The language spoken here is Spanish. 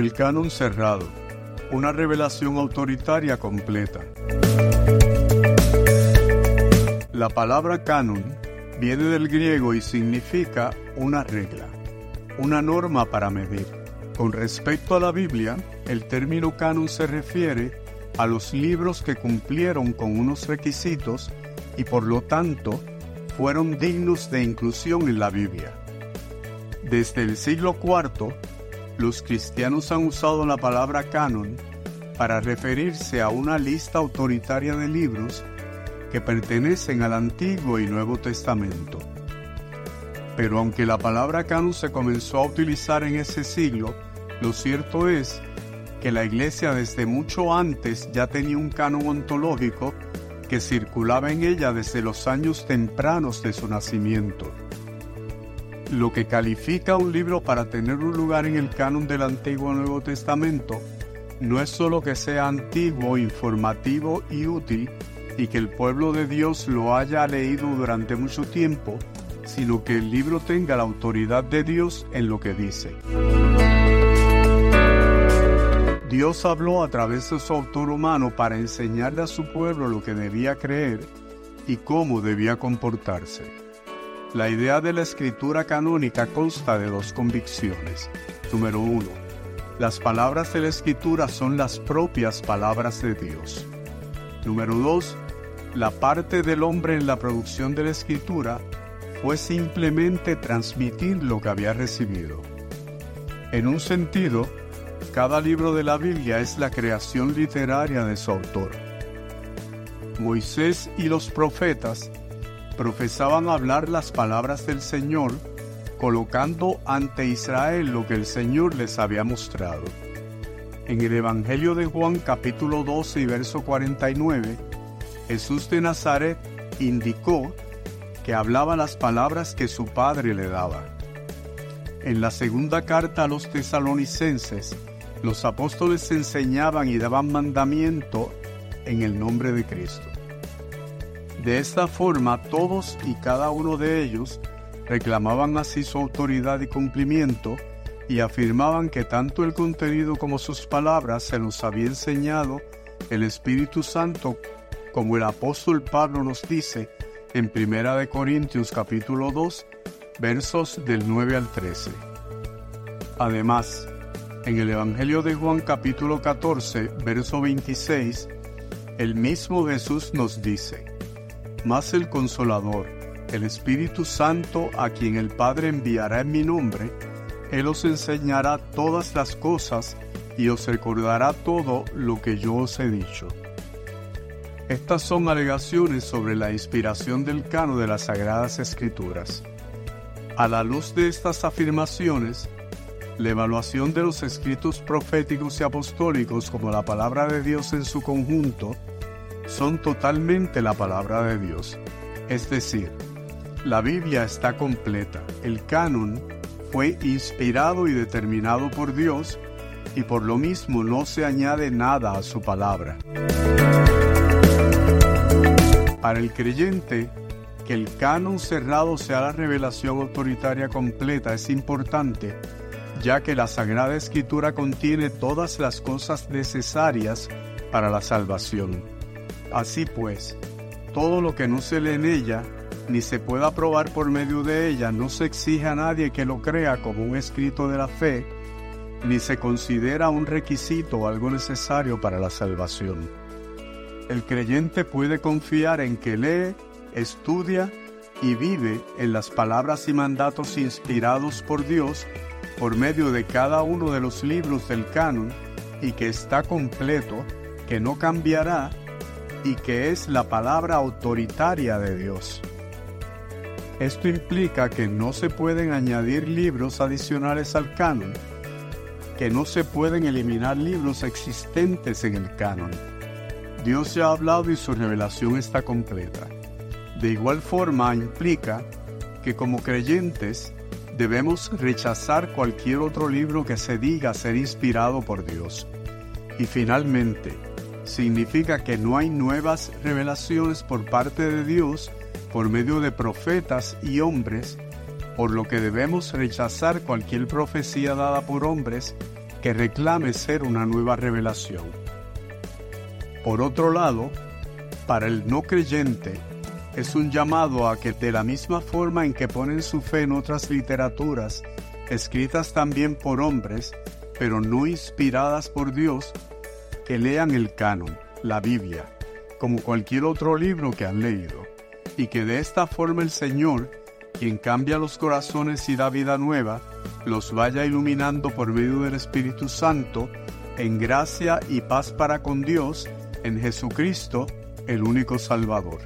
El canon cerrado, una revelación autoritaria completa. La palabra canon viene del griego y significa una regla, una norma para medir. Con respecto a la Biblia, el término canon se refiere a los libros que cumplieron con unos requisitos y por lo tanto fueron dignos de inclusión en la Biblia. Desde el siglo IV, los cristianos han usado la palabra canon para referirse a una lista autoritaria de libros que pertenecen al Antiguo y Nuevo Testamento. Pero aunque la palabra canon se comenzó a utilizar en ese siglo, lo cierto es que la Iglesia desde mucho antes ya tenía un canon ontológico que circulaba en ella desde los años tempranos de su nacimiento. Lo que califica un libro para tener un lugar en el canon del Antiguo Nuevo Testamento no es solo que sea antiguo, informativo y útil, y que el pueblo de Dios lo haya leído durante mucho tiempo, sino que el libro tenga la autoridad de Dios en lo que dice. Dios habló a través de su autor humano para enseñarle a su pueblo lo que debía creer y cómo debía comportarse. La idea de la escritura canónica consta de dos convicciones. Número uno, las palabras de la escritura son las propias palabras de Dios. Número dos, la parte del hombre en la producción de la escritura fue simplemente transmitir lo que había recibido. En un sentido, cada libro de la Biblia es la creación literaria de su autor. Moisés y los profetas profesaban hablar las palabras del Señor, colocando ante Israel lo que el Señor les había mostrado. En el Evangelio de Juan capítulo 12 y verso 49, Jesús de Nazaret indicó que hablaba las palabras que su Padre le daba. En la segunda carta a los tesalonicenses, los apóstoles enseñaban y daban mandamiento en el nombre de Cristo. De esta forma todos y cada uno de ellos reclamaban así su autoridad y cumplimiento y afirmaban que tanto el contenido como sus palabras se los había enseñado el Espíritu Santo como el apóstol Pablo nos dice en 1 Corintios capítulo 2 versos del 9 al 13. Además, en el Evangelio de Juan capítulo 14, verso 26, el mismo Jesús nos dice, Mas el consolador, el Espíritu Santo a quien el Padre enviará en mi nombre, Él os enseñará todas las cosas y os recordará todo lo que yo os he dicho. Estas son alegaciones sobre la inspiración del cano de las Sagradas Escrituras. A la luz de estas afirmaciones, la evaluación de los escritos proféticos y apostólicos como la palabra de Dios en su conjunto son totalmente la palabra de Dios. Es decir, la Biblia está completa. El canon fue inspirado y determinado por Dios y por lo mismo no se añade nada a su palabra. Para el creyente, que el canon cerrado sea la revelación autoritaria completa es importante ya que la Sagrada Escritura contiene todas las cosas necesarias para la salvación. Así pues, todo lo que no se lee en ella, ni se pueda probar por medio de ella, no se exige a nadie que lo crea como un escrito de la fe, ni se considera un requisito o algo necesario para la salvación. El creyente puede confiar en que lee, estudia y vive en las palabras y mandatos inspirados por Dios por medio de cada uno de los libros del canon y que está completo, que no cambiará y que es la palabra autoritaria de Dios. Esto implica que no se pueden añadir libros adicionales al canon, que no se pueden eliminar libros existentes en el canon. Dios ya ha hablado y su revelación está completa. De igual forma implica que como creyentes debemos rechazar cualquier otro libro que se diga ser inspirado por Dios. Y finalmente, significa que no hay nuevas revelaciones por parte de Dios por medio de profetas y hombres, por lo que debemos rechazar cualquier profecía dada por hombres que reclame ser una nueva revelación. Por otro lado, para el no creyente, es un llamado a que de la misma forma en que ponen su fe en otras literaturas, escritas también por hombres, pero no inspiradas por Dios, que lean el canon, la Biblia, como cualquier otro libro que han leído, y que de esta forma el Señor, quien cambia los corazones y da vida nueva, los vaya iluminando por medio del Espíritu Santo en gracia y paz para con Dios en Jesucristo, el único Salvador.